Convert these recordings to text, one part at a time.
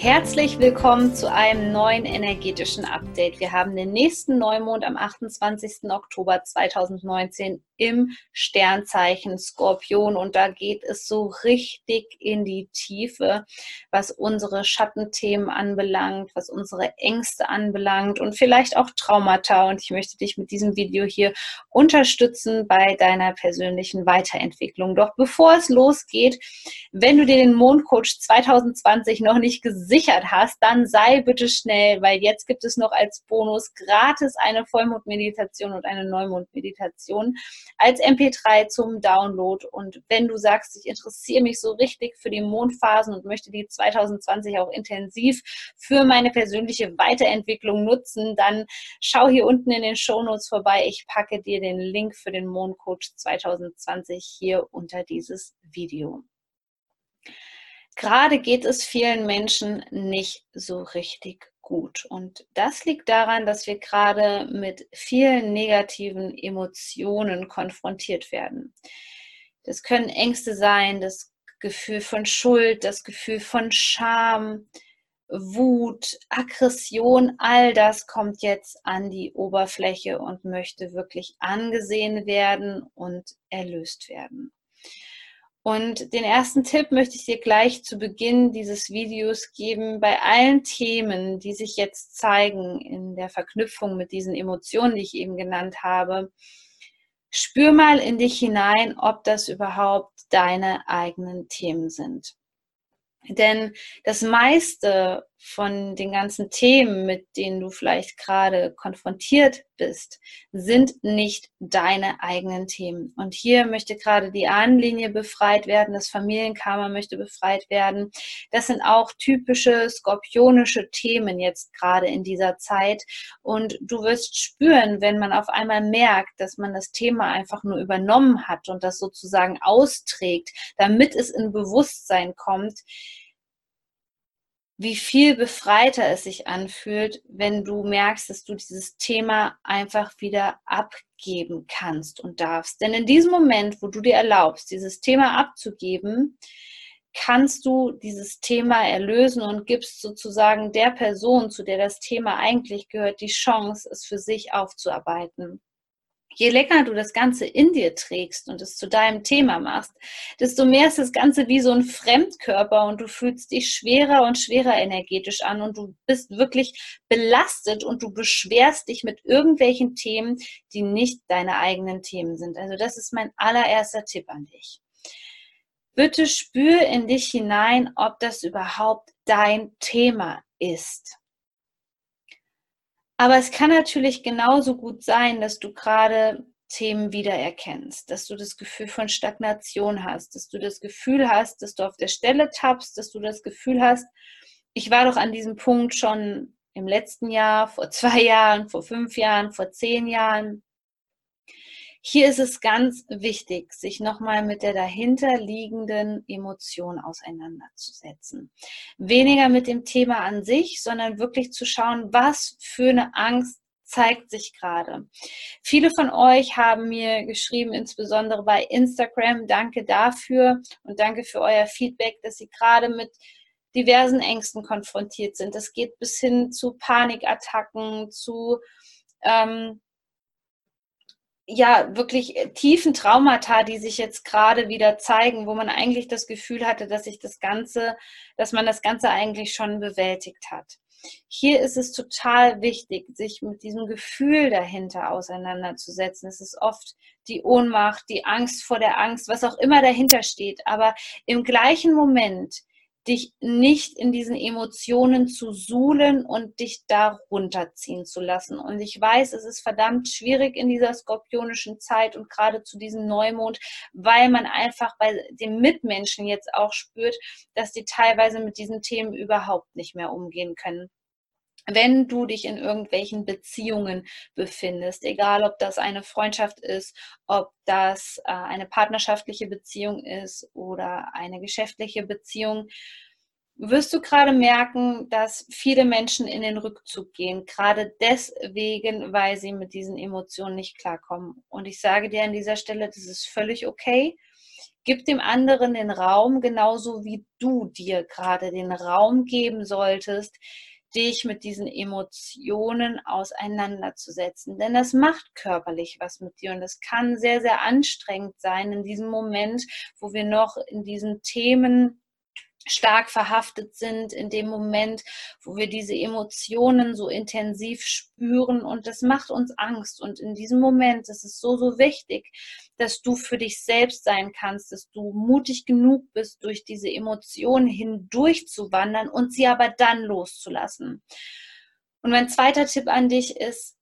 Herzlich willkommen zu einem neuen energetischen Update. Wir haben den nächsten Neumond am 28. Oktober 2019 im Sternzeichen Skorpion. Und da geht es so richtig in die Tiefe, was unsere Schattenthemen anbelangt, was unsere Ängste anbelangt und vielleicht auch Traumata. Und ich möchte dich mit diesem Video hier unterstützen bei deiner persönlichen Weiterentwicklung. Doch bevor es losgeht, wenn du dir den Mondcoach 2020 noch nicht gesichert hast, dann sei bitte schnell, weil jetzt gibt es noch als Bonus gratis eine Vollmondmeditation und eine Neumondmeditation als MP3 zum Download. Und wenn du sagst, ich interessiere mich so richtig für die Mondphasen und möchte die 2020 auch intensiv für meine persönliche Weiterentwicklung nutzen, dann schau hier unten in den Show Notes vorbei. Ich packe dir den Link für den Mondcoach 2020 hier unter dieses Video. Gerade geht es vielen Menschen nicht so richtig gut. Und das liegt daran, dass wir gerade mit vielen negativen Emotionen konfrontiert werden. Das können Ängste sein, das Gefühl von Schuld, das Gefühl von Scham, Wut, Aggression, all das kommt jetzt an die Oberfläche und möchte wirklich angesehen werden und erlöst werden. Und den ersten Tipp möchte ich dir gleich zu Beginn dieses Videos geben. Bei allen Themen, die sich jetzt zeigen in der Verknüpfung mit diesen Emotionen, die ich eben genannt habe, spür mal in dich hinein, ob das überhaupt deine eigenen Themen sind. Denn das meiste von den ganzen Themen, mit denen du vielleicht gerade konfrontiert bist, sind nicht deine eigenen Themen. Und hier möchte gerade die Ahnenlinie befreit werden, das Familienkarma möchte befreit werden. Das sind auch typische skorpionische Themen jetzt gerade in dieser Zeit. Und du wirst spüren, wenn man auf einmal merkt, dass man das Thema einfach nur übernommen hat und das sozusagen austrägt, damit es in Bewusstsein kommt, wie viel befreiter es sich anfühlt, wenn du merkst, dass du dieses Thema einfach wieder abgeben kannst und darfst. Denn in diesem Moment, wo du dir erlaubst, dieses Thema abzugeben, kannst du dieses Thema erlösen und gibst sozusagen der Person, zu der das Thema eigentlich gehört, die Chance, es für sich aufzuarbeiten je länger du das Ganze in dir trägst und es zu deinem Thema machst, desto mehr ist das Ganze wie so ein Fremdkörper und du fühlst dich schwerer und schwerer energetisch an und du bist wirklich belastet und du beschwerst dich mit irgendwelchen Themen, die nicht deine eigenen Themen sind. Also das ist mein allererster Tipp an dich. Bitte spür in dich hinein, ob das überhaupt dein Thema ist. Aber es kann natürlich genauso gut sein, dass du gerade Themen wiedererkennst, dass du das Gefühl von Stagnation hast, dass du das Gefühl hast, dass du auf der Stelle tappst, dass du das Gefühl hast, ich war doch an diesem Punkt schon im letzten Jahr, vor zwei Jahren, vor fünf Jahren, vor zehn Jahren. Hier ist es ganz wichtig, sich nochmal mit der dahinterliegenden Emotion auseinanderzusetzen. Weniger mit dem Thema an sich, sondern wirklich zu schauen, was für eine Angst zeigt sich gerade. Viele von euch haben mir geschrieben, insbesondere bei Instagram, danke dafür und danke für euer Feedback, dass sie gerade mit diversen Ängsten konfrontiert sind. Das geht bis hin zu Panikattacken, zu ähm, ja wirklich äh, tiefen Traumata, die sich jetzt gerade wieder zeigen, wo man eigentlich das Gefühl hatte, dass sich das Ganze, dass man das Ganze eigentlich schon bewältigt hat. Hier ist es total wichtig, sich mit diesem Gefühl dahinter auseinanderzusetzen. Es ist oft die Ohnmacht, die Angst vor der Angst, was auch immer dahinter steht. Aber im gleichen Moment dich nicht in diesen Emotionen zu suhlen und dich da runterziehen zu lassen. Und ich weiß, es ist verdammt schwierig in dieser skorpionischen Zeit und gerade zu diesem Neumond, weil man einfach bei den Mitmenschen jetzt auch spürt, dass die teilweise mit diesen Themen überhaupt nicht mehr umgehen können. Wenn du dich in irgendwelchen Beziehungen befindest, egal ob das eine Freundschaft ist, ob das äh, eine partnerschaftliche Beziehung ist oder eine geschäftliche Beziehung, wirst du gerade merken, dass viele Menschen in den Rückzug gehen, gerade deswegen, weil sie mit diesen Emotionen nicht klarkommen. Und ich sage dir an dieser Stelle, das ist völlig okay. Gib dem anderen den Raum, genauso wie du dir gerade den Raum geben solltest, dich mit diesen Emotionen auseinanderzusetzen. Denn das macht körperlich was mit dir und es kann sehr, sehr anstrengend sein in diesem Moment, wo wir noch in diesen Themen stark verhaftet sind in dem Moment, wo wir diese Emotionen so intensiv spüren und das macht uns Angst. Und in diesem Moment ist es so, so wichtig, dass du für dich selbst sein kannst, dass du mutig genug bist, durch diese Emotionen hindurch zu wandern und sie aber dann loszulassen. Und mein zweiter Tipp an dich ist,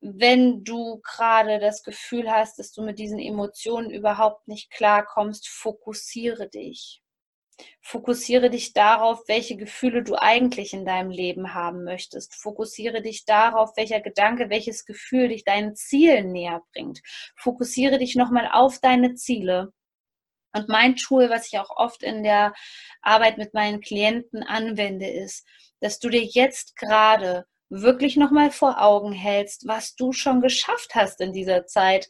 wenn du gerade das Gefühl hast, dass du mit diesen Emotionen überhaupt nicht klarkommst, fokussiere dich. Fokussiere dich darauf, welche Gefühle du eigentlich in deinem Leben haben möchtest. Fokussiere dich darauf, welcher Gedanke, welches Gefühl dich deinen Zielen näher bringt. Fokussiere dich nochmal auf deine Ziele. Und mein Tool, was ich auch oft in der Arbeit mit meinen Klienten anwende, ist, dass du dir jetzt gerade wirklich nochmal vor Augen hältst, was du schon geschafft hast in dieser Zeit.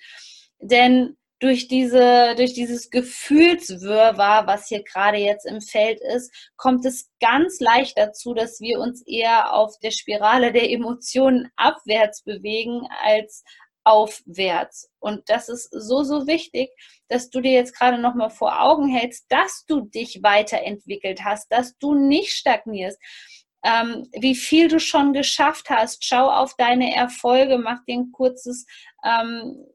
Denn durch, diese, durch dieses Gefühlswirrwarr, was hier gerade jetzt im Feld ist, kommt es ganz leicht dazu, dass wir uns eher auf der Spirale der Emotionen abwärts bewegen als aufwärts. Und das ist so, so wichtig, dass du dir jetzt gerade nochmal vor Augen hältst, dass du dich weiterentwickelt hast, dass du nicht stagnierst, ähm, wie viel du schon geschafft hast. Schau auf deine Erfolge, mach dir ein kurzes ähm,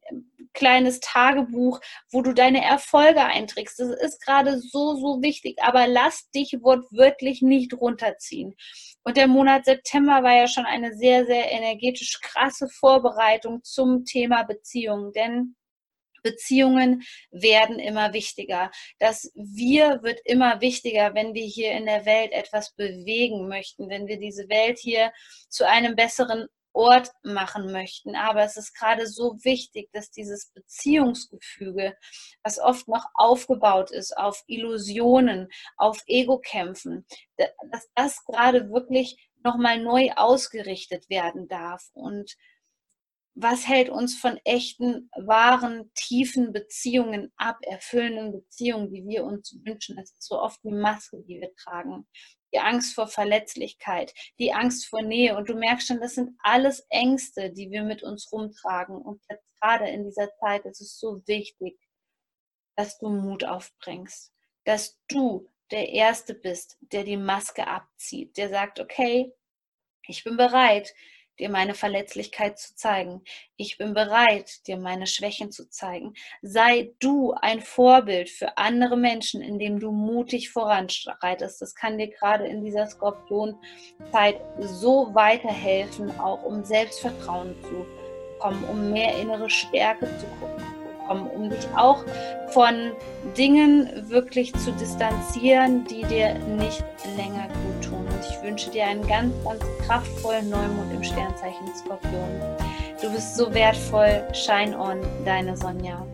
kleines Tagebuch, wo du deine Erfolge einträgst. Das ist gerade so, so wichtig, aber lass dich wortwörtlich nicht runterziehen. Und der Monat September war ja schon eine sehr, sehr energetisch krasse Vorbereitung zum Thema Beziehung, denn Beziehungen werden immer wichtiger. Das Wir wird immer wichtiger, wenn wir hier in der Welt etwas bewegen möchten, wenn wir diese Welt hier zu einem besseren Ort machen möchten. Aber es ist gerade so wichtig, dass dieses Beziehungsgefüge, was oft noch aufgebaut ist auf Illusionen, auf Ego-Kämpfen, dass das gerade wirklich nochmal neu ausgerichtet werden darf. Und was hält uns von echten, wahren, tiefen Beziehungen ab, erfüllenden Beziehungen, die wir uns wünschen? Das ist so oft die Maske, die wir tragen. Die Angst vor Verletzlichkeit, die Angst vor Nähe. Und du merkst schon, das sind alles Ängste, die wir mit uns rumtragen. Und jetzt gerade in dieser Zeit ist es so wichtig, dass du Mut aufbringst, dass du der Erste bist, der die Maske abzieht, der sagt, okay, ich bin bereit, dir meine Verletzlichkeit zu zeigen. Ich bin bereit, dir meine Schwächen zu zeigen. Sei du ein Vorbild für andere Menschen, indem du mutig voranschreitest. Das kann dir gerade in dieser Skorpionzeit so weiterhelfen, auch um Selbstvertrauen zu bekommen, um mehr innere Stärke zu bekommen, um dich auch von Dingen wirklich zu distanzieren, die dir nicht länger gut tun ich wünsche dir einen ganz, ganz kraftvollen Neumond im Sternzeichen Skorpion. Du bist so wertvoll. Shine on, deine Sonja.